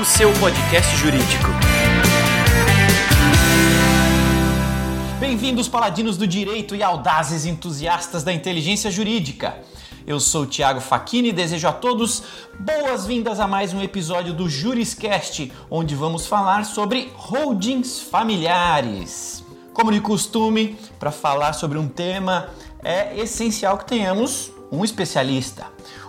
O seu podcast jurídico. Bem-vindos, paladinos do direito e audazes entusiastas da inteligência jurídica. Eu sou o Thiago Facchini e desejo a todos boas-vindas a mais um episódio do Juriscast, onde vamos falar sobre holdings familiares. Como de costume, para falar sobre um tema, é essencial que tenhamos um especialista.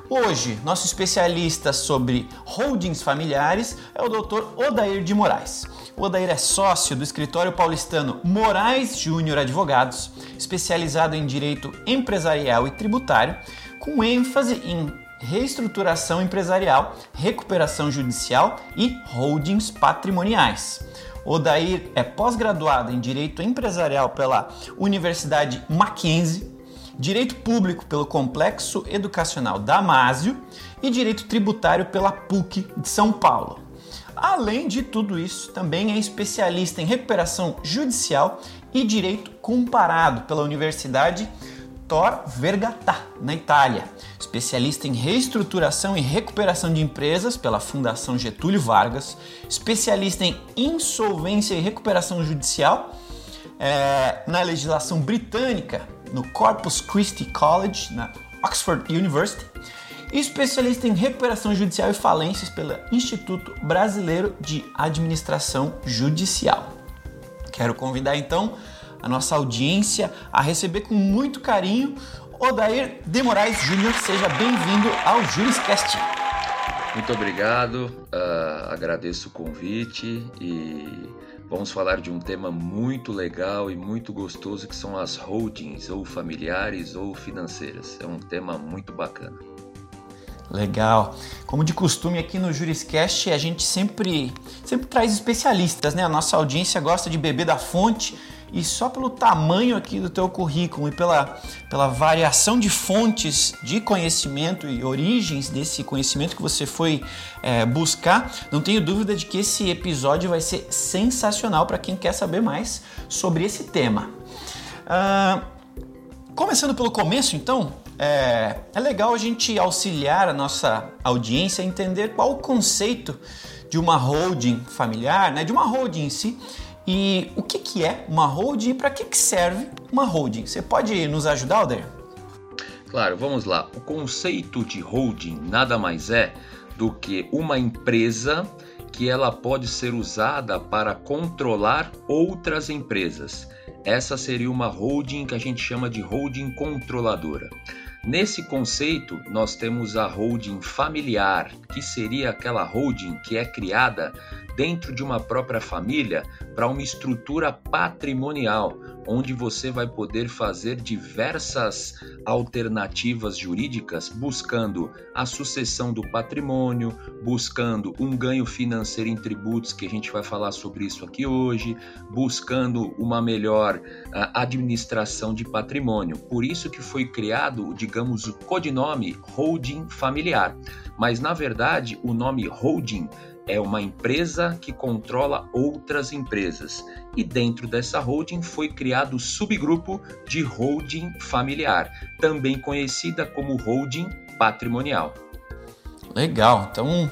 Hoje, nosso especialista sobre holdings familiares é o Dr. Odair de Moraes. O Odair é sócio do escritório paulistano Moraes Júnior Advogados, especializado em direito empresarial e tributário, com ênfase em reestruturação empresarial, recuperação judicial e holdings patrimoniais. Odair é pós-graduado em Direito Empresarial pela Universidade Mackenzie, Direito Público pelo Complexo Educacional Damásio e Direito Tributário pela PUC de São Paulo. Além de tudo isso, também é especialista em recuperação judicial e direito comparado pela Universidade Tor Vergatà, na Itália. Especialista em reestruturação e recuperação de empresas pela Fundação Getúlio Vargas. Especialista em insolvência e recuperação judicial é, na legislação britânica, no Corpus Christi College, na Oxford University. E especialista em recuperação judicial e falências pelo Instituto Brasileiro de Administração Judicial. Quero convidar então a nossa audiência a receber com muito carinho Odair de Moraes Júnior. Seja bem-vindo ao Juriscast. Muito obrigado, uh, agradeço o convite e vamos falar de um tema muito legal e muito gostoso que são as holdings, ou familiares ou financeiras. É um tema muito bacana. Legal. Como de costume aqui no Juriscast, a gente sempre, sempre traz especialistas, né? A nossa audiência gosta de beber da fonte e só pelo tamanho aqui do teu currículo e pela, pela variação de fontes de conhecimento e origens desse conhecimento que você foi é, buscar, não tenho dúvida de que esse episódio vai ser sensacional para quem quer saber mais sobre esse tema. Uh, começando pelo começo, então, é, é legal a gente auxiliar a nossa audiência a entender qual o conceito de uma holding familiar, né, de uma holding em si, e o que, que é uma holding e para que, que serve uma holding? Você pode nos ajudar, Alder? Claro, vamos lá. O conceito de holding nada mais é do que uma empresa que ela pode ser usada para controlar outras empresas. Essa seria uma holding que a gente chama de holding controladora. Nesse conceito, nós temos a holding familiar, que seria aquela holding que é criada dentro de uma própria família para uma estrutura patrimonial, onde você vai poder fazer diversas alternativas jurídicas buscando a sucessão do patrimônio, buscando um ganho financeiro em tributos, que a gente vai falar sobre isso aqui hoje, buscando uma melhor uh, administração de patrimônio. Por isso que foi criado, digamos, o codinome holding familiar. Mas na verdade, o nome holding é uma empresa que controla outras empresas. E dentro dessa holding foi criado o subgrupo de holding familiar, também conhecida como holding patrimonial. Legal, então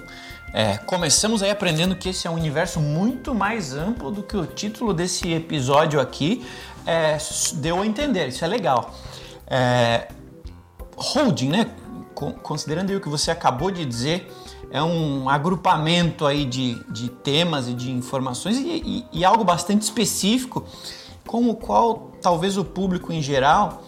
é, começamos aí aprendendo que esse é um universo muito mais amplo do que o título desse episódio aqui é, deu a entender, isso é legal. É, holding, né? Considerando o que você acabou de dizer, é um agrupamento aí de, de temas e de informações e, e, e algo bastante específico com o qual talvez o público em geral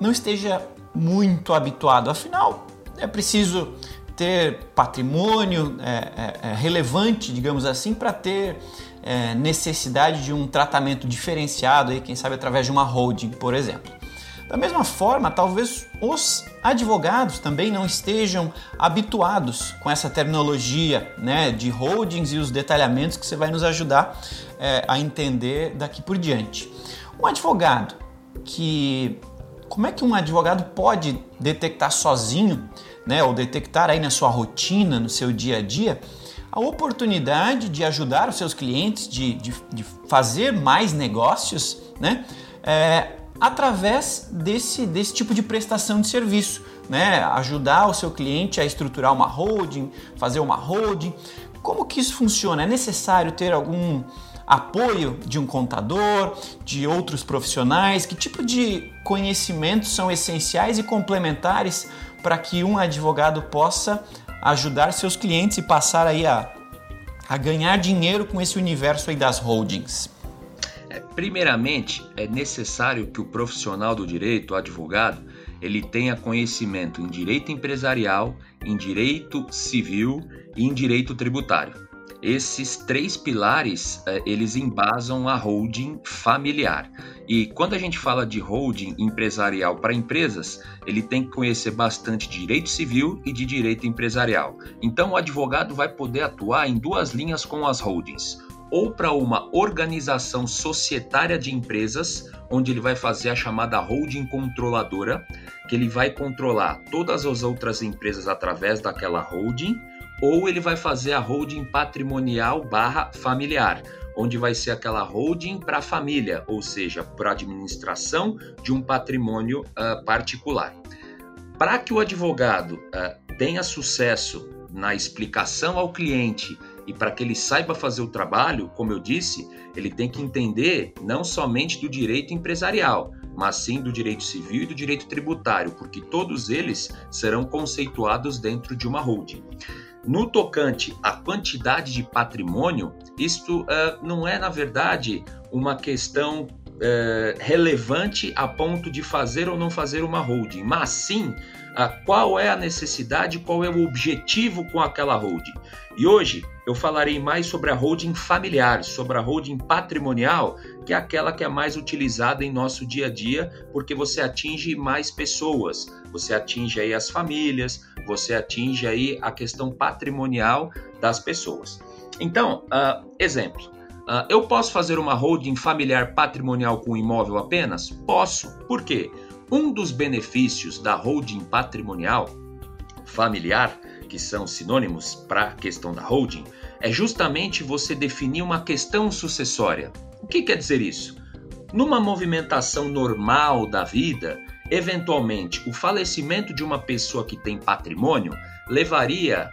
não esteja muito habituado. Afinal, é preciso ter patrimônio é, é, é relevante, digamos assim, para ter é, necessidade de um tratamento diferenciado, aí, quem sabe através de uma holding, por exemplo. Da mesma forma, talvez os advogados também não estejam habituados com essa terminologia né, de holdings e os detalhamentos que você vai nos ajudar é, a entender daqui por diante. Um advogado que. Como é que um advogado pode detectar sozinho, né, ou detectar aí na sua rotina, no seu dia a dia, a oportunidade de ajudar os seus clientes, de, de, de fazer mais negócios, né? É, através desse, desse tipo de prestação de serviço, né? Ajudar o seu cliente a estruturar uma holding, fazer uma holding. como que isso funciona? É necessário ter algum apoio de um contador, de outros profissionais? Que tipo de conhecimentos são essenciais e complementares para que um advogado possa ajudar seus clientes e passar aí a, a ganhar dinheiro com esse universo aí das holdings? É, primeiramente, é necessário que o profissional do direito, o advogado, ele tenha conhecimento em direito empresarial, em direito civil e em direito tributário. Esses três pilares, é, eles embasam a holding familiar. E quando a gente fala de holding empresarial para empresas, ele tem que conhecer bastante direito civil e de direito empresarial. Então o advogado vai poder atuar em duas linhas com as holdings ou para uma organização societária de empresas, onde ele vai fazer a chamada holding controladora, que ele vai controlar todas as outras empresas através daquela holding, ou ele vai fazer a holding patrimonial barra familiar, onde vai ser aquela holding para a família, ou seja, para administração de um patrimônio uh, particular. Para que o advogado uh, tenha sucesso na explicação ao cliente e para que ele saiba fazer o trabalho, como eu disse, ele tem que entender não somente do direito empresarial, mas sim do direito civil e do direito tributário, porque todos eles serão conceituados dentro de uma holding. No tocante à quantidade de patrimônio, isto uh, não é, na verdade, uma questão uh, relevante a ponto de fazer ou não fazer uma holding, mas sim uh, qual é a necessidade, qual é o objetivo com aquela holding. E hoje eu falarei mais sobre a holding familiar, sobre a holding patrimonial, que é aquela que é mais utilizada em nosso dia a dia, porque você atinge mais pessoas, você atinge aí as famílias, você atinge aí a questão patrimonial das pessoas. Então, uh, exemplo, uh, eu posso fazer uma holding familiar patrimonial com imóvel apenas? Posso. Por quê? Um dos benefícios da holding patrimonial familiar que são sinônimos para a questão da holding, é justamente você definir uma questão sucessória. O que quer dizer isso? Numa movimentação normal da vida, eventualmente o falecimento de uma pessoa que tem patrimônio levaria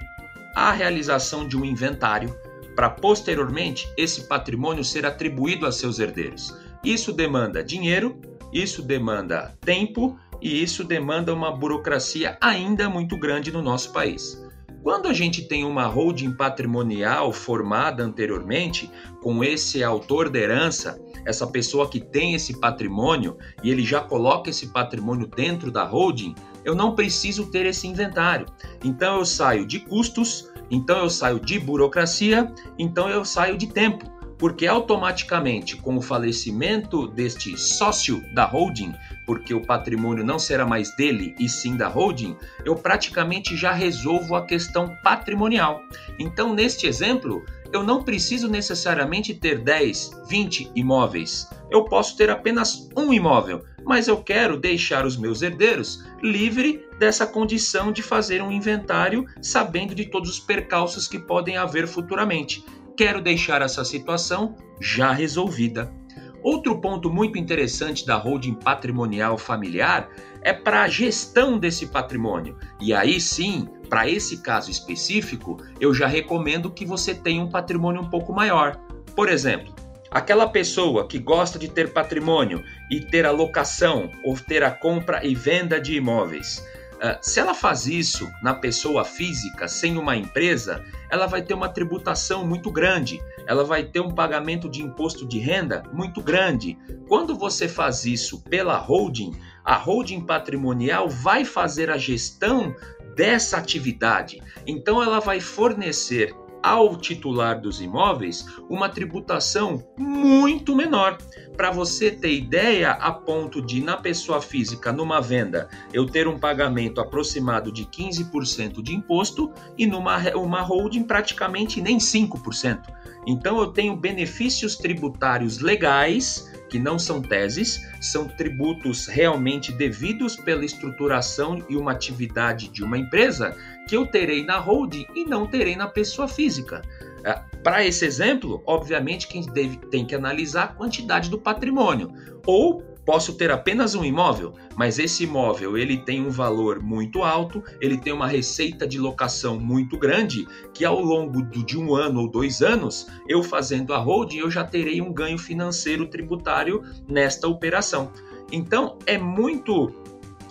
à realização de um inventário para posteriormente esse patrimônio ser atribuído a seus herdeiros. Isso demanda dinheiro, isso demanda tempo e isso demanda uma burocracia ainda muito grande no nosso país. Quando a gente tem uma holding patrimonial formada anteriormente, com esse autor da herança, essa pessoa que tem esse patrimônio e ele já coloca esse patrimônio dentro da holding, eu não preciso ter esse inventário. Então eu saio de custos, então eu saio de burocracia, então eu saio de tempo porque automaticamente, com o falecimento deste sócio da holding, porque o patrimônio não será mais dele e sim da holding, eu praticamente já resolvo a questão patrimonial. Então, neste exemplo, eu não preciso necessariamente ter 10, 20 imóveis. Eu posso ter apenas um imóvel, mas eu quero deixar os meus herdeiros livre dessa condição de fazer um inventário sabendo de todos os percalços que podem haver futuramente quero deixar essa situação já resolvida. Outro ponto muito interessante da holding patrimonial familiar é para a gestão desse patrimônio. E aí sim, para esse caso específico, eu já recomendo que você tenha um patrimônio um pouco maior. Por exemplo, aquela pessoa que gosta de ter patrimônio e ter a locação ou ter a compra e venda de imóveis. Uh, se ela faz isso na pessoa física, sem uma empresa, ela vai ter uma tributação muito grande, ela vai ter um pagamento de imposto de renda muito grande. Quando você faz isso pela holding, a holding patrimonial vai fazer a gestão dessa atividade. Então ela vai fornecer ao titular dos imóveis uma tributação muito menor. Para você ter ideia, a ponto de, na pessoa física, numa venda, eu ter um pagamento aproximado de 15% de imposto e numa uma holding praticamente nem 5%. Então eu tenho benefícios tributários legais que não são teses, são tributos realmente devidos pela estruturação e uma atividade de uma empresa que eu terei na holding e não terei na pessoa física. É, Para esse exemplo, obviamente, quem deve, tem que analisar a quantidade do patrimônio ou posso ter apenas um imóvel, mas esse imóvel ele tem um valor muito alto, ele tem uma receita de locação muito grande, que ao longo de um ano ou dois anos, eu fazendo a holding, eu já terei um ganho financeiro tributário nesta operação. Então é muito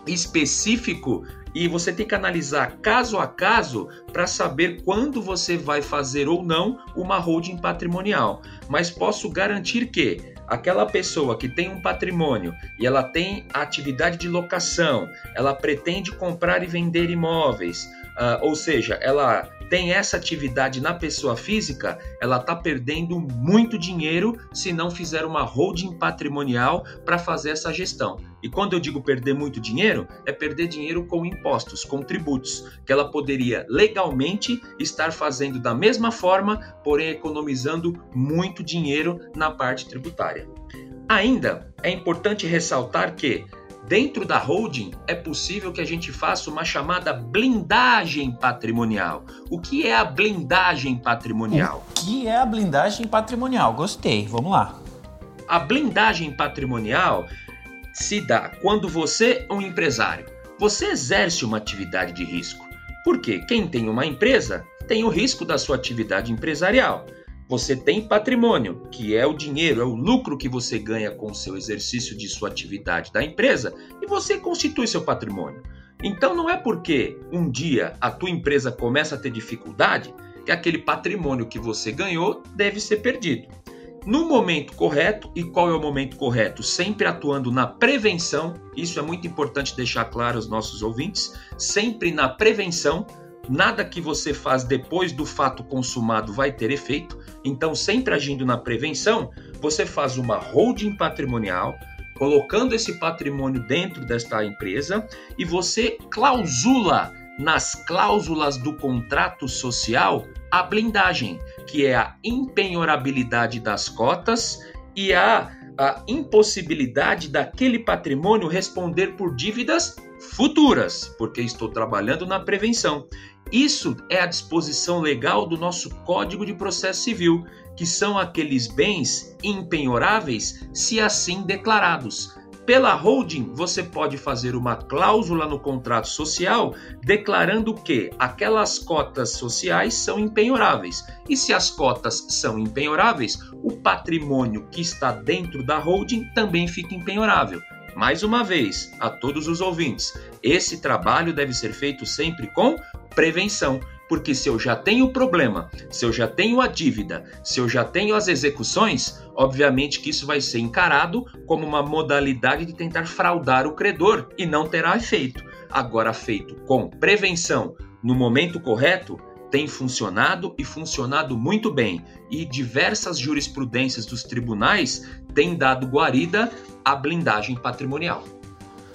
específico e você tem que analisar caso a caso para saber quando você vai fazer ou não uma holding patrimonial. Mas posso garantir que aquela pessoa que tem um patrimônio e ela tem atividade de locação, ela pretende comprar e vender imóveis, uh, ou seja, ela tem essa atividade na pessoa física, ela está perdendo muito dinheiro se não fizer uma holding patrimonial para fazer essa gestão. E quando eu digo perder muito dinheiro, é perder dinheiro com impostos, com tributos, que ela poderia legalmente estar fazendo da mesma forma, porém economizando muito dinheiro na parte tributária. Ainda é importante ressaltar que Dentro da holding, é possível que a gente faça uma chamada blindagem patrimonial. O que é a blindagem patrimonial? O que é a blindagem patrimonial? Gostei, vamos lá. A blindagem patrimonial se dá quando você é um empresário. Você exerce uma atividade de risco. Porque quem tem uma empresa tem o risco da sua atividade empresarial. Você tem patrimônio, que é o dinheiro, é o lucro que você ganha com o seu exercício de sua atividade da empresa, e você constitui seu patrimônio. Então não é porque um dia a tua empresa começa a ter dificuldade que aquele patrimônio que você ganhou deve ser perdido. No momento correto, e qual é o momento correto? Sempre atuando na prevenção, isso é muito importante deixar claro aos nossos ouvintes, sempre na prevenção Nada que você faz depois do fato consumado vai ter efeito, então, sempre agindo na prevenção, você faz uma holding patrimonial, colocando esse patrimônio dentro desta empresa e você clausula nas cláusulas do contrato social a blindagem, que é a impenhorabilidade das cotas e a, a impossibilidade daquele patrimônio responder por dívidas futuras, porque estou trabalhando na prevenção. Isso é a disposição legal do nosso Código de Processo Civil, que são aqueles bens impenhoráveis se assim declarados. Pela holding, você pode fazer uma cláusula no contrato social declarando que aquelas cotas sociais são impenhoráveis. E se as cotas são impenhoráveis, o patrimônio que está dentro da holding também fica impenhorável. Mais uma vez, a todos os ouvintes, esse trabalho deve ser feito sempre com prevenção. Porque se eu já tenho o problema, se eu já tenho a dívida, se eu já tenho as execuções, obviamente que isso vai ser encarado como uma modalidade de tentar fraudar o credor e não terá efeito. Agora, feito com prevenção no momento correto, tem funcionado e funcionado muito bem, e diversas jurisprudências dos tribunais têm dado guarida à blindagem patrimonial.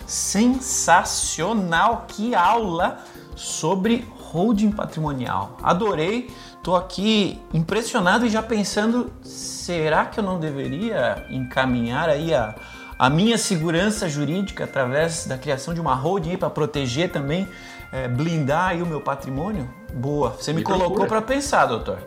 Sensacional! Que aula sobre holding patrimonial. Adorei, tô aqui impressionado e já pensando, será que eu não deveria encaminhar aí a, a minha segurança jurídica através da criação de uma holding para proteger também, é, blindar aí o meu patrimônio? Boa, você me, me colocou para pensar, doutor.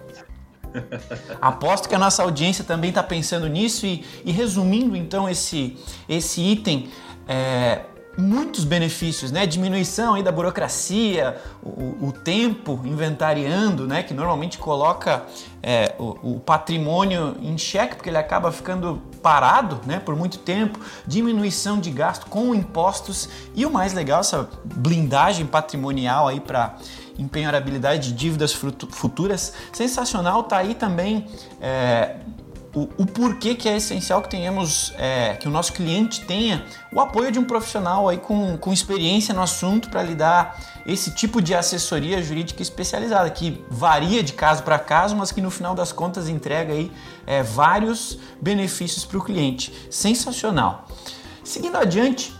Aposto que a nossa audiência também está pensando nisso e, e, resumindo então esse, esse item, é, muitos benefícios, né? Diminuição aí da burocracia, o, o tempo inventariando, né? Que normalmente coloca é, o, o, patrimônio em xeque, porque ele acaba ficando parado, né? Por muito tempo. Diminuição de gasto com impostos e o mais legal, essa blindagem patrimonial aí para empenhorabilidade de dívidas futuras. Sensacional, tá aí também. É, o, o, porquê que é essencial que tenhamos, é, que o nosso cliente tenha o apoio de um profissional aí com, com experiência no assunto para lhe dar esse tipo de assessoria jurídica especializada, que varia de caso para caso, mas que no final das contas entrega aí é, vários benefícios para o cliente. Sensacional. Seguindo adiante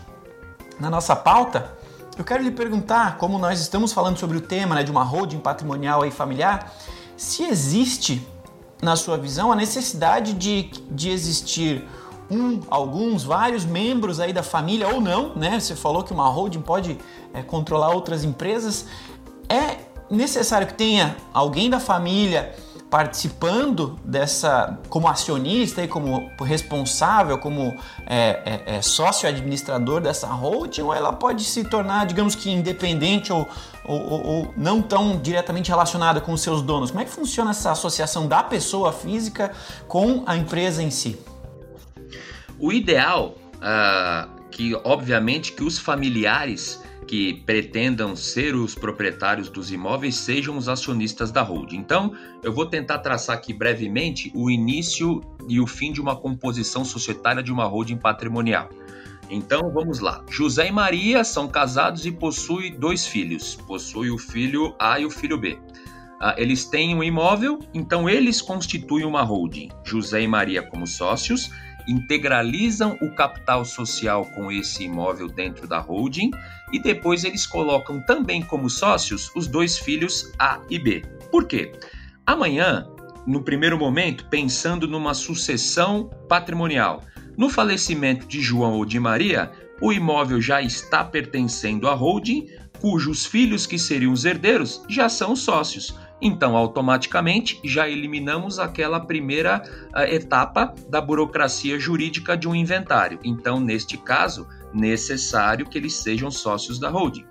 na nossa pauta, eu quero lhe perguntar, como nós estamos falando sobre o tema né, de uma holding patrimonial aí familiar, se existe na sua visão, a necessidade de, de existir um, alguns, vários membros aí da família ou não, né? Você falou que uma holding pode é, controlar outras empresas. É necessário que tenha alguém da família participando dessa, como acionista e como responsável, como é, é, é, sócio administrador dessa holding, ou ela pode se tornar, digamos que independente ou, ou, ou, ou não tão diretamente relacionada com os seus donos? Como é que funciona essa associação da pessoa física com a empresa em si? O ideal, uh, que obviamente que os familiares que pretendam ser os proprietários dos imóveis sejam os acionistas da holding. Então, eu vou tentar traçar aqui brevemente o início e o fim de uma composição societária de uma holding patrimonial. Então, vamos lá. José e Maria são casados e possuem dois filhos. Possui o filho A e o filho B. Uh, eles têm um imóvel, então eles constituem uma holding. José e Maria como sócios integralizam o capital social com esse imóvel dentro da holding e depois eles colocam também como sócios os dois filhos A e B. Por quê? Amanhã, no primeiro momento, pensando numa sucessão patrimonial, no falecimento de João ou de Maria, o imóvel já está pertencendo à holding, cujos filhos que seriam os herdeiros já são sócios. Então, automaticamente, já eliminamos aquela primeira uh, etapa da burocracia jurídica de um inventário. Então, neste caso, necessário que eles sejam sócios da holding.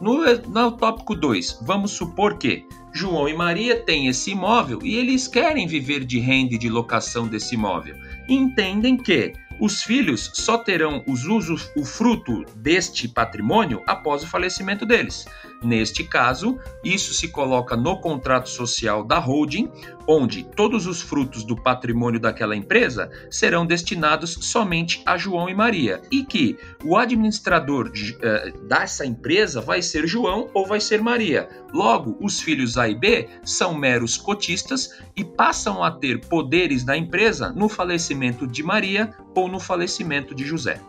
No, no tópico 2, vamos supor que João e Maria têm esse imóvel e eles querem viver de renda e de locação desse imóvel. Entendem que os filhos só terão os usos, o fruto deste patrimônio após o falecimento deles. Neste caso, isso se coloca no contrato social da holding, onde todos os frutos do patrimônio daquela empresa serão destinados somente a João e Maria, e que o administrador de, uh, dessa empresa vai ser João ou vai ser Maria. Logo, os filhos A e B são meros cotistas e passam a ter poderes da empresa no falecimento de Maria ou no falecimento de José.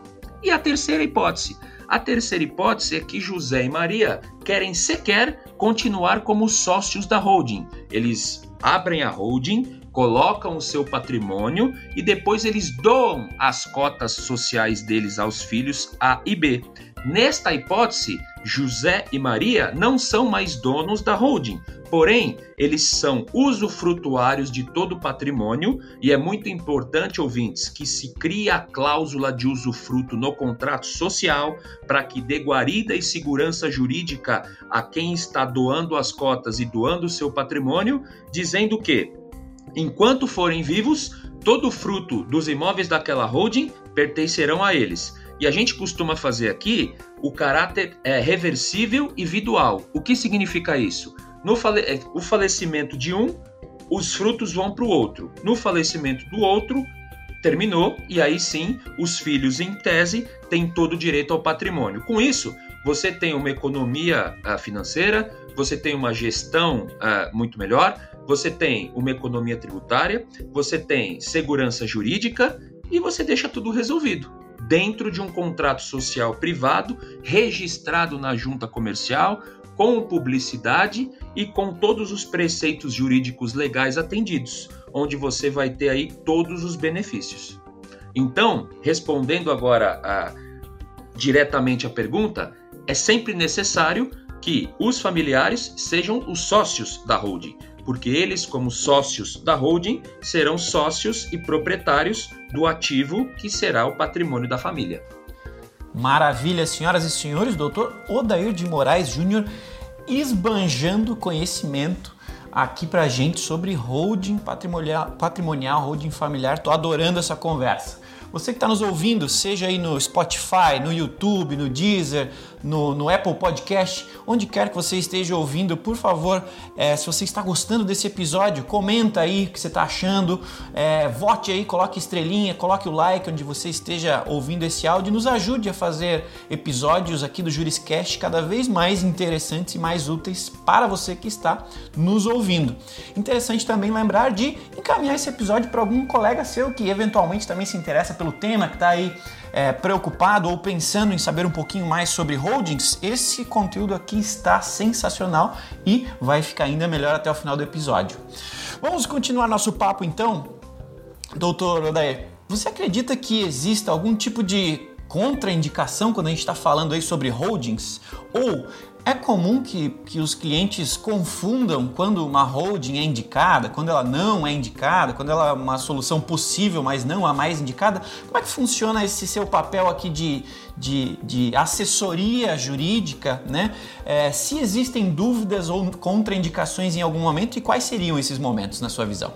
E a terceira hipótese. A terceira hipótese é que José e Maria querem sequer continuar como sócios da holding. Eles abrem a holding, colocam o seu patrimônio e depois eles doam as cotas sociais deles aos filhos A e B. Nesta hipótese, José e Maria não são mais donos da holding, porém, eles são usufrutuários de todo o patrimônio e é muito importante, ouvintes, que se crie a cláusula de usufruto no contrato social para que dê guarida e segurança jurídica a quem está doando as cotas e doando seu patrimônio, dizendo que, enquanto forem vivos, todo o fruto dos imóveis daquela holding pertencerão a eles e a gente costuma fazer aqui o caráter é, reversível e vidual. O que significa isso? No fale é, o falecimento de um, os frutos vão para o outro. No falecimento do outro, terminou e aí sim os filhos, em tese, têm todo o direito ao patrimônio. Com isso, você tem uma economia uh, financeira, você tem uma gestão uh, muito melhor, você tem uma economia tributária, você tem segurança jurídica e você deixa tudo resolvido dentro de um contrato social privado registrado na junta comercial, com publicidade e com todos os preceitos jurídicos legais atendidos, onde você vai ter aí todos os benefícios. Então, respondendo agora a, diretamente à pergunta, é sempre necessário que os familiares sejam os sócios da holding, porque eles, como sócios da holding, serão sócios e proprietários do ativo que será o patrimônio da família. Maravilha, senhoras e senhores, doutor Odair de Moraes Júnior esbanjando conhecimento aqui pra gente sobre holding patrimonial, patrimonial holding familiar. Tô adorando essa conversa. Você que está nos ouvindo, seja aí no Spotify, no YouTube, no Deezer, no, no Apple Podcast, onde quer que você esteja ouvindo, por favor, é, se você está gostando desse episódio, comenta aí o que você está achando, é, vote aí, coloque estrelinha, coloque o like onde você esteja ouvindo esse áudio, nos ajude a fazer episódios aqui do Juriscast cada vez mais interessantes e mais úteis para você que está nos ouvindo. Interessante também lembrar de encaminhar esse episódio para algum colega seu que eventualmente também se interessa pelo tema, que está aí é, preocupado ou pensando em saber um pouquinho mais sobre holdings, esse conteúdo aqui está sensacional e vai ficar ainda melhor até o final do episódio. Vamos continuar nosso papo então, doutor Odair. Você acredita que exista algum tipo de contraindicação quando a gente está falando aí sobre holdings? Ou é comum que, que os clientes confundam quando uma holding é indicada, quando ela não é indicada, quando ela é uma solução possível, mas não a mais indicada. Como é que funciona esse seu papel aqui de, de, de assessoria jurídica, né? É, se existem dúvidas ou contraindicações em algum momento e quais seriam esses momentos na sua visão?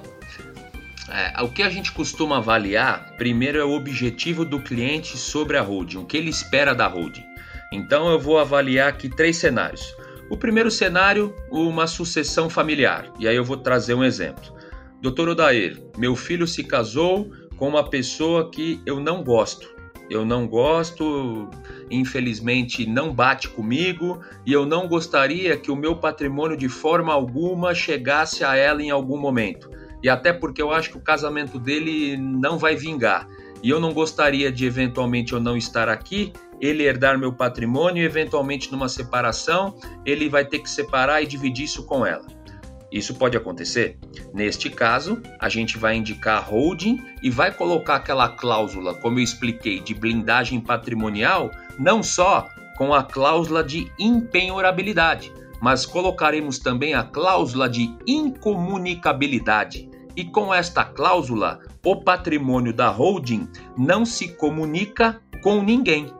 É, o que a gente costuma avaliar, primeiro é o objetivo do cliente sobre a holding, o que ele espera da holding. Então eu vou avaliar aqui três cenários. O primeiro cenário, uma sucessão familiar. E aí eu vou trazer um exemplo. Doutor Odair, meu filho se casou com uma pessoa que eu não gosto. Eu não gosto, infelizmente não bate comigo e eu não gostaria que o meu patrimônio de forma alguma chegasse a ela em algum momento. E até porque eu acho que o casamento dele não vai vingar. E eu não gostaria de eventualmente eu não estar aqui ele herdar meu patrimônio e, eventualmente, numa separação, ele vai ter que separar e dividir isso com ela. Isso pode acontecer? Neste caso, a gente vai indicar holding e vai colocar aquela cláusula, como eu expliquei, de blindagem patrimonial, não só com a cláusula de impenhorabilidade, mas colocaremos também a cláusula de incomunicabilidade. E com esta cláusula, o patrimônio da holding não se comunica com ninguém.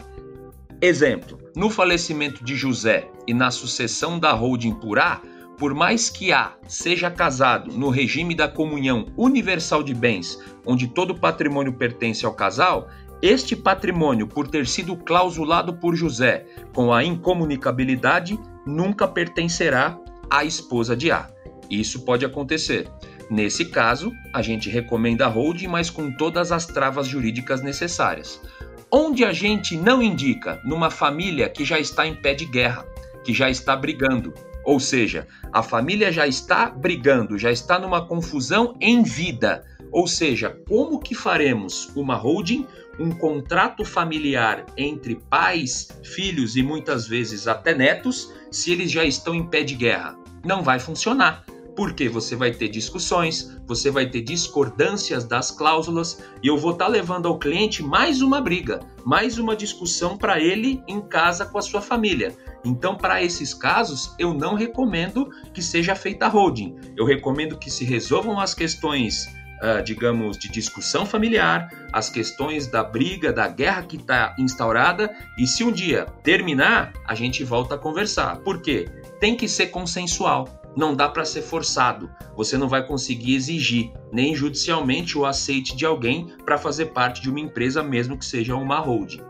Exemplo: no falecimento de José e na sucessão da holding por A, por mais que A seja casado no regime da comunhão universal de bens, onde todo patrimônio pertence ao casal, este patrimônio, por ter sido clausulado por José com a incomunicabilidade, nunca pertencerá à esposa de A. Isso pode acontecer. Nesse caso, a gente recomenda a holding, mas com todas as travas jurídicas necessárias. Onde a gente não indica numa família que já está em pé de guerra, que já está brigando, ou seja, a família já está brigando, já está numa confusão em vida. Ou seja, como que faremos uma holding, um contrato familiar entre pais, filhos e muitas vezes até netos, se eles já estão em pé de guerra? Não vai funcionar porque você vai ter discussões, você vai ter discordâncias das cláusulas e eu vou estar tá levando ao cliente mais uma briga, mais uma discussão para ele em casa com a sua família. Então, para esses casos, eu não recomendo que seja feita holding. Eu recomendo que se resolvam as questões Uh, digamos, de discussão familiar, as questões da briga, da guerra que está instaurada, e se um dia terminar, a gente volta a conversar. Por quê? Tem que ser consensual não dá para ser forçado. Você não vai conseguir exigir, nem judicialmente, o aceite de alguém para fazer parte de uma empresa, mesmo que seja uma holding.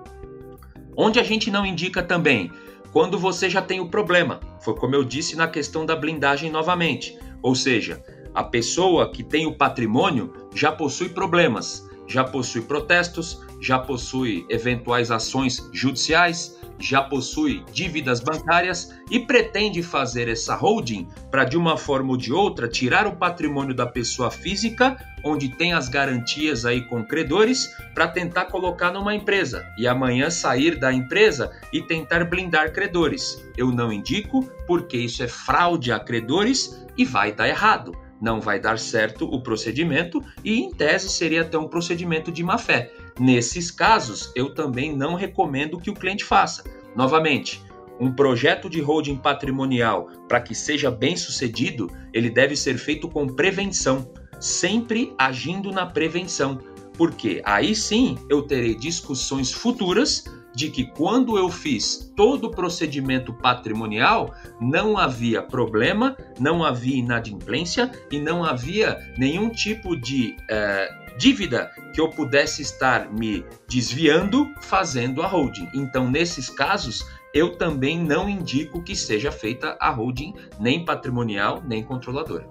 Onde a gente não indica também, quando você já tem o problema, foi como eu disse na questão da blindagem novamente. Ou seja, a pessoa que tem o patrimônio já possui problemas, já possui protestos, já possui eventuais ações judiciais, já possui dívidas bancárias e pretende fazer essa holding para, de uma forma ou de outra, tirar o patrimônio da pessoa física, onde tem as garantias aí com credores, para tentar colocar numa empresa e amanhã sair da empresa e tentar blindar credores. Eu não indico porque isso é fraude a credores e vai dar errado não vai dar certo o procedimento e, em tese, seria até um procedimento de má fé. Nesses casos, eu também não recomendo que o cliente faça. Novamente, um projeto de holding patrimonial, para que seja bem sucedido, ele deve ser feito com prevenção, sempre agindo na prevenção, porque aí sim eu terei discussões futuras de que quando eu fiz todo o procedimento patrimonial, não havia problema, não havia inadimplência e não havia nenhum tipo de eh, dívida que eu pudesse estar me desviando fazendo a holding. Então, nesses casos, eu também não indico que seja feita a holding nem patrimonial nem controladora.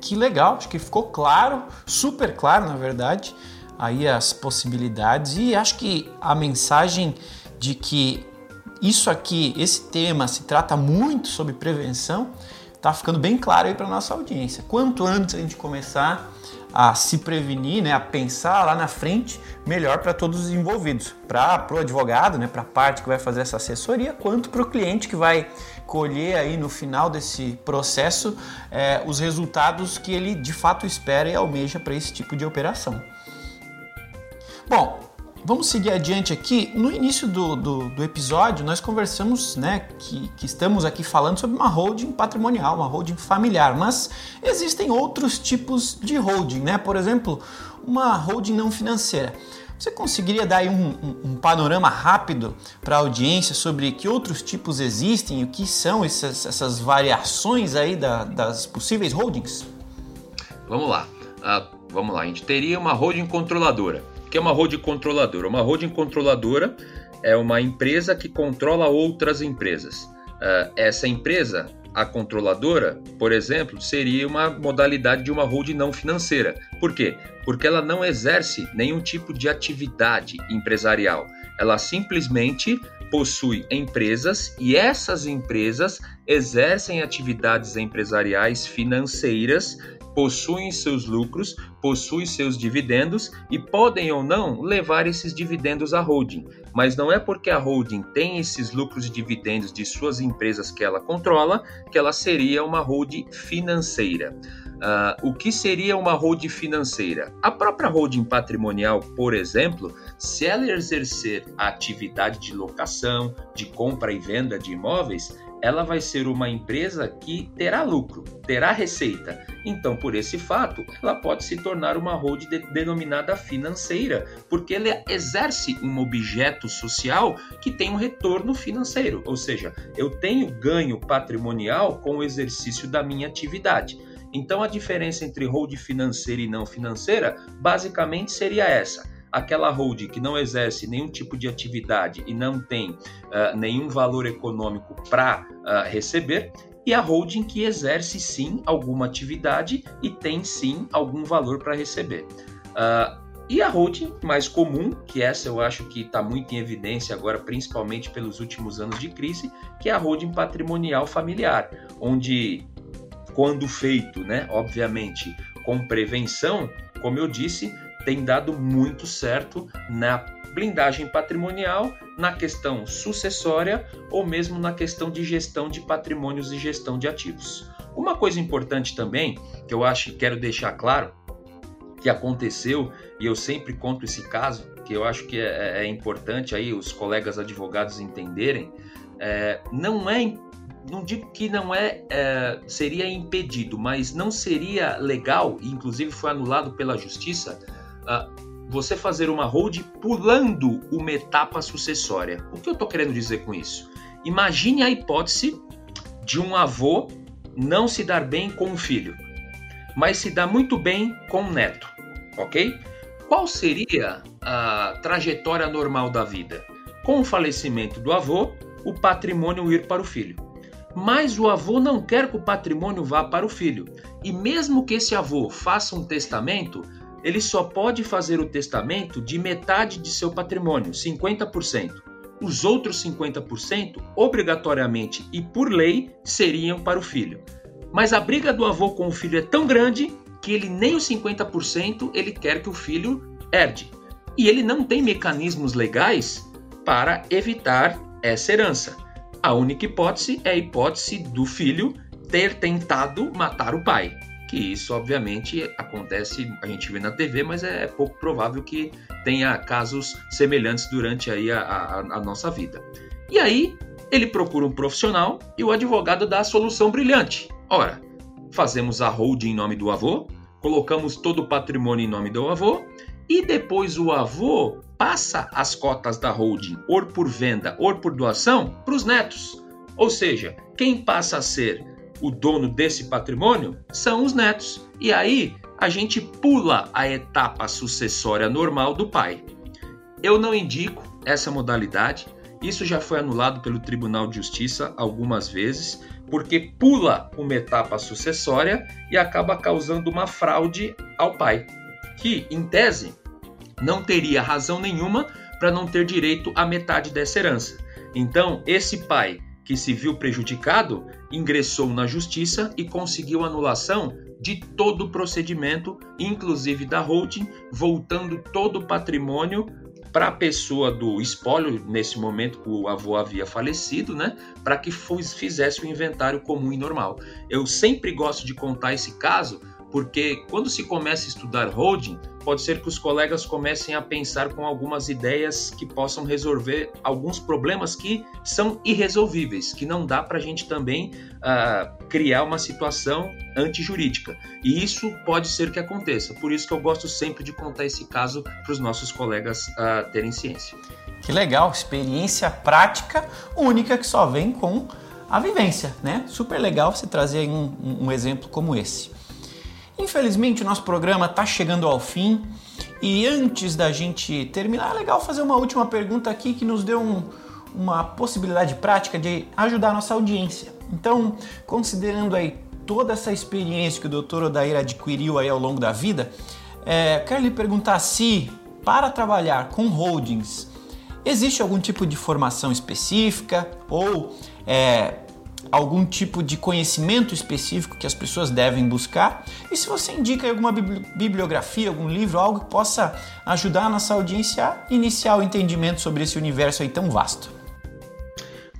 Que legal, acho que ficou claro, super claro, na verdade, aí as possibilidades e acho que a mensagem de que isso aqui, esse tema se trata muito sobre prevenção, está ficando bem claro aí para nossa audiência. Quanto antes a gente começar a se prevenir, né, a pensar lá na frente, melhor para todos os envolvidos, para o advogado, né, para a parte que vai fazer essa assessoria, quanto para o cliente que vai colher aí no final desse processo é, os resultados que ele de fato espera e almeja para esse tipo de operação. Bom, Vamos seguir adiante aqui. No início do, do, do episódio, nós conversamos né, que, que, estamos aqui falando sobre uma holding patrimonial, uma holding familiar, mas existem outros tipos de holding, né? Por exemplo, uma holding não financeira. Você conseguiria dar um, um, um, panorama rápido para a audiência sobre que outros tipos existem e o que são essas, essas variações aí da, das possíveis holdings? Vamos lá. Uh, vamos lá. A gente teria uma holding controladora. Que é uma holding controladora? Uma holding controladora é uma empresa que controla outras empresas. Uh, essa empresa a controladora, por exemplo, seria uma modalidade de uma holding não financeira. Por quê? Porque ela não exerce nenhum tipo de atividade empresarial. Ela simplesmente possui empresas e essas empresas exercem atividades empresariais financeiras possuem seus lucros, possuem seus dividendos e podem ou não levar esses dividendos à holding. Mas não é porque a holding tem esses lucros e dividendos de suas empresas que ela controla que ela seria uma holding financeira. Uh, o que seria uma holding financeira? A própria holding patrimonial, por exemplo, se ela exercer a atividade de locação, de compra e venda de imóveis, ela vai ser uma empresa que terá lucro, terá receita. Então, por esse fato, ela pode se tornar uma holding de, denominada financeira, porque ela exerce um objeto social que tem um retorno financeiro, ou seja, eu tenho ganho patrimonial com o exercício da minha atividade. Então, a diferença entre holding financeira e não financeira basicamente seria essa aquela holding que não exerce nenhum tipo de atividade e não tem uh, nenhum valor econômico para uh, receber, e a holding que exerce sim alguma atividade e tem sim algum valor para receber. Uh, e a holding mais comum, que essa eu acho que está muito em evidência agora, principalmente pelos últimos anos de crise, que é a holding patrimonial familiar, onde, quando feito, né, obviamente, com prevenção, como eu disse, tem dado muito certo na blindagem patrimonial, na questão sucessória ou mesmo na questão de gestão de patrimônios e gestão de ativos. Uma coisa importante também, que eu acho que quero deixar claro, que aconteceu, e eu sempre conto esse caso, que eu acho que é, é importante aí os colegas advogados entenderem, é, não é não digo que não é, é, seria impedido, mas não seria legal, e inclusive foi anulado pela justiça, você fazer uma hold pulando uma etapa sucessória. O que eu estou querendo dizer com isso? Imagine a hipótese de um avô não se dar bem com o filho, mas se dá muito bem com o neto, ok? Qual seria a trajetória normal da vida? Com o falecimento do avô, o patrimônio ir para o filho. Mas o avô não quer que o patrimônio vá para o filho. E mesmo que esse avô faça um testamento, ele só pode fazer o testamento de metade de seu patrimônio, 50%. Os outros 50%, obrigatoriamente e por lei, seriam para o filho. Mas a briga do avô com o filho é tão grande que ele nem os 50% ele quer que o filho herde. E ele não tem mecanismos legais para evitar essa herança. A única hipótese é a hipótese do filho ter tentado matar o pai que isso obviamente acontece, a gente vê na TV, mas é pouco provável que tenha casos semelhantes durante aí a, a, a nossa vida. E aí ele procura um profissional e o advogado dá a solução brilhante. Ora, fazemos a holding em nome do avô, colocamos todo o patrimônio em nome do avô e depois o avô passa as cotas da holding, ou por venda ou por doação, para os netos. Ou seja, quem passa a ser o dono desse patrimônio são os netos. E aí a gente pula a etapa sucessória normal do pai. Eu não indico essa modalidade, isso já foi anulado pelo Tribunal de Justiça algumas vezes, porque pula uma etapa sucessória e acaba causando uma fraude ao pai, que, em tese, não teria razão nenhuma para não ter direito à metade dessa herança. Então, esse pai que se viu prejudicado, ingressou na justiça e conseguiu anulação de todo o procedimento, inclusive da holding, voltando todo o patrimônio para a pessoa do espólio, nesse momento que o avô havia falecido, né? Para que fizesse o inventário comum e normal. Eu sempre gosto de contar esse caso porque quando se começa a estudar holding, pode ser que os colegas comecem a pensar com algumas ideias que possam resolver alguns problemas que são irresolvíveis, que não dá para a gente também uh, criar uma situação antijurídica. E isso pode ser que aconteça. Por isso que eu gosto sempre de contar esse caso para os nossos colegas uh, terem ciência. Que legal, experiência prática única que só vem com a vivência, né? Super legal você trazer um, um exemplo como esse. Infelizmente, o nosso programa está chegando ao fim e antes da gente terminar, é legal fazer uma última pergunta aqui que nos deu um, uma possibilidade prática de ajudar a nossa audiência. Então, considerando aí toda essa experiência que o Dr. Odair adquiriu aí ao longo da vida, é, quero lhe perguntar se, para trabalhar com holdings, existe algum tipo de formação específica ou é, algum tipo de conhecimento específico que as pessoas devem buscar e se você indica alguma bibliografia, algum livro, algo que possa ajudar a nossa audiência a iniciar o entendimento sobre esse universo aí tão vasto.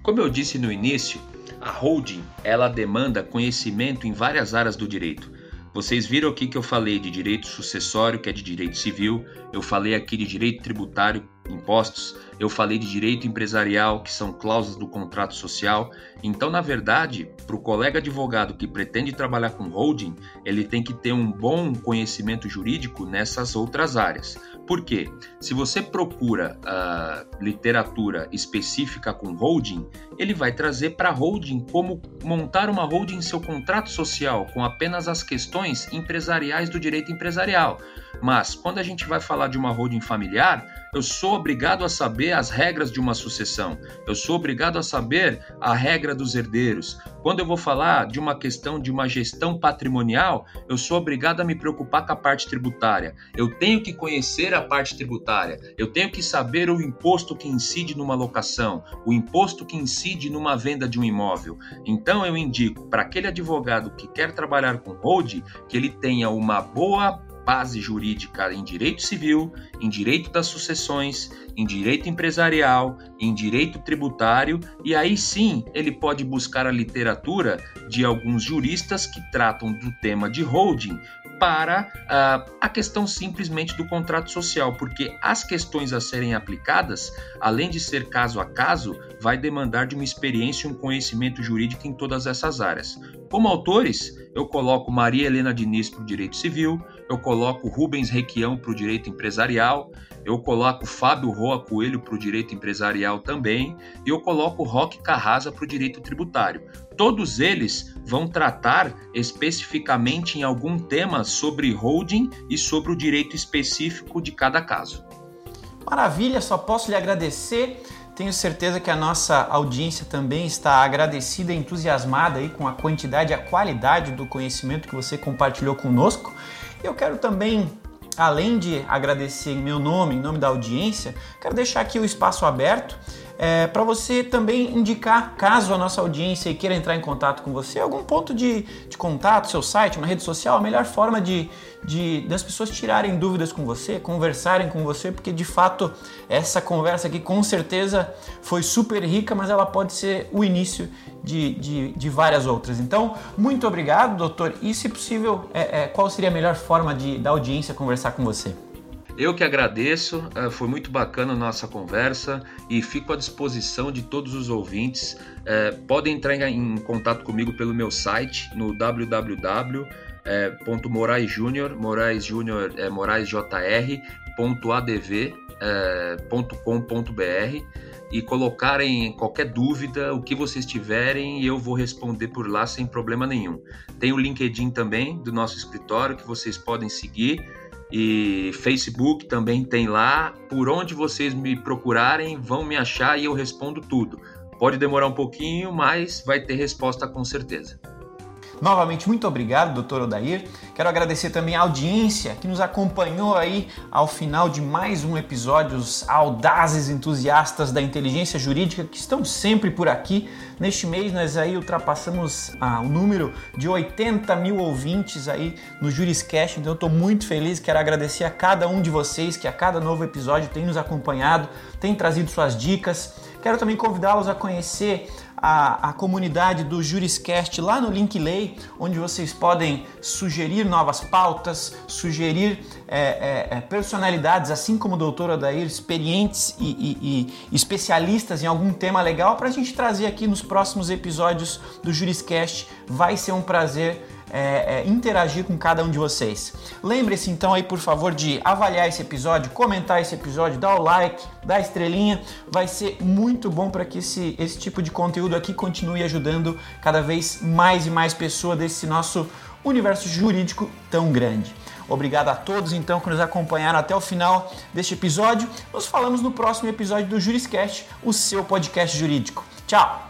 Como eu disse no início, a holding ela demanda conhecimento em várias áreas do direito. Vocês viram aqui que eu falei de direito sucessório, que é de direito civil, eu falei aqui de direito tributário, impostos, eu falei de direito empresarial, que são cláusulas do contrato social. Então, na verdade, para o colega advogado que pretende trabalhar com holding, ele tem que ter um bom conhecimento jurídico nessas outras áreas. Por quê? Se você procura uh, literatura específica com holding, ele vai trazer para holding como montar uma holding em seu contrato social com apenas as questões empresariais do direito empresarial. Mas quando a gente vai falar de uma holding familiar, eu sou obrigado a saber as regras de uma sucessão. Eu sou obrigado a saber a regra dos herdeiros. Quando eu vou falar de uma questão de uma gestão patrimonial, eu sou obrigado a me preocupar com a parte tributária. Eu tenho que conhecer a parte tributária. Eu tenho que saber o imposto que incide numa locação, o imposto que incide numa venda de um imóvel. Então eu indico para aquele advogado que quer trabalhar com hold que ele tenha uma boa base jurídica em direito civil, em direito das sucessões, em direito empresarial, em direito tributário, e aí sim ele pode buscar a literatura de alguns juristas que tratam do tema de holding para uh, a questão simplesmente do contrato social, porque as questões a serem aplicadas, além de ser caso a caso, vai demandar de uma experiência e um conhecimento jurídico em todas essas áreas. Como autores, eu coloco Maria Helena Diniz para o direito civil, eu coloco Rubens Requião para o direito empresarial, eu coloco Fábio Roa Coelho para o direito empresarial também, e eu coloco Roque Carrasa para o direito tributário. Todos eles vão tratar especificamente em algum tema sobre holding e sobre o direito específico de cada caso. Maravilha, só posso lhe agradecer. Tenho certeza que a nossa audiência também está agradecida e entusiasmada aí com a quantidade e a qualidade do conhecimento que você compartilhou conosco. Eu quero também além de agradecer em meu nome, em nome da audiência, quero deixar aqui o espaço aberto é, para você também indicar, caso a nossa audiência queira entrar em contato com você, algum ponto de, de contato, seu site, uma rede social, a melhor forma de, de das pessoas tirarem dúvidas com você, conversarem com você, porque de fato essa conversa aqui com certeza foi super rica, mas ela pode ser o início de, de, de várias outras. Então, muito obrigado, doutor. E se possível, é, é, qual seria a melhor forma de, da audiência conversar com você? Eu que agradeço, eh, foi muito bacana a nossa conversa e fico à disposição de todos os ouvintes. É, podem entrar em contato comigo pelo meu site no Júnior é moraesjr.adv.com.br e colocarem qualquer dúvida, o que vocês tiverem, eu vou responder por lá sem problema nenhum. Tem o LinkedIn também do nosso escritório que vocês podem seguir e Facebook também tem lá. Por onde vocês me procurarem, vão me achar e eu respondo tudo. Pode demorar um pouquinho, mas vai ter resposta com certeza. Novamente, muito obrigado, doutor Odair. Quero agradecer também a audiência que nos acompanhou aí ao final de mais um episódio, os audazes entusiastas da inteligência jurídica que estão sempre por aqui. Neste mês nós aí ultrapassamos ah, o número de 80 mil ouvintes aí no Juriscast, então eu estou muito feliz, quero agradecer a cada um de vocês que a cada novo episódio tem nos acompanhado, tem trazido suas dicas, Quero também convidá-los a conhecer a, a comunidade do Juriscast lá no Linkley, onde vocês podem sugerir novas pautas, sugerir é, é, é personalidades, assim como o doutor Adair, experientes e, e, e especialistas em algum tema legal para a gente trazer aqui nos próximos episódios do Juriscast. Vai ser um prazer é, é, interagir com cada um de vocês. Lembre-se então aí, por favor, de avaliar esse episódio, comentar esse episódio, dar o like, dar a estrelinha. Vai ser muito bom para que esse, esse tipo de conteúdo aqui continue ajudando cada vez mais e mais pessoas desse nosso universo jurídico tão grande. Obrigado a todos então que nos acompanharam até o final deste episódio. Nos falamos no próximo episódio do Juriscast, o seu podcast jurídico. Tchau!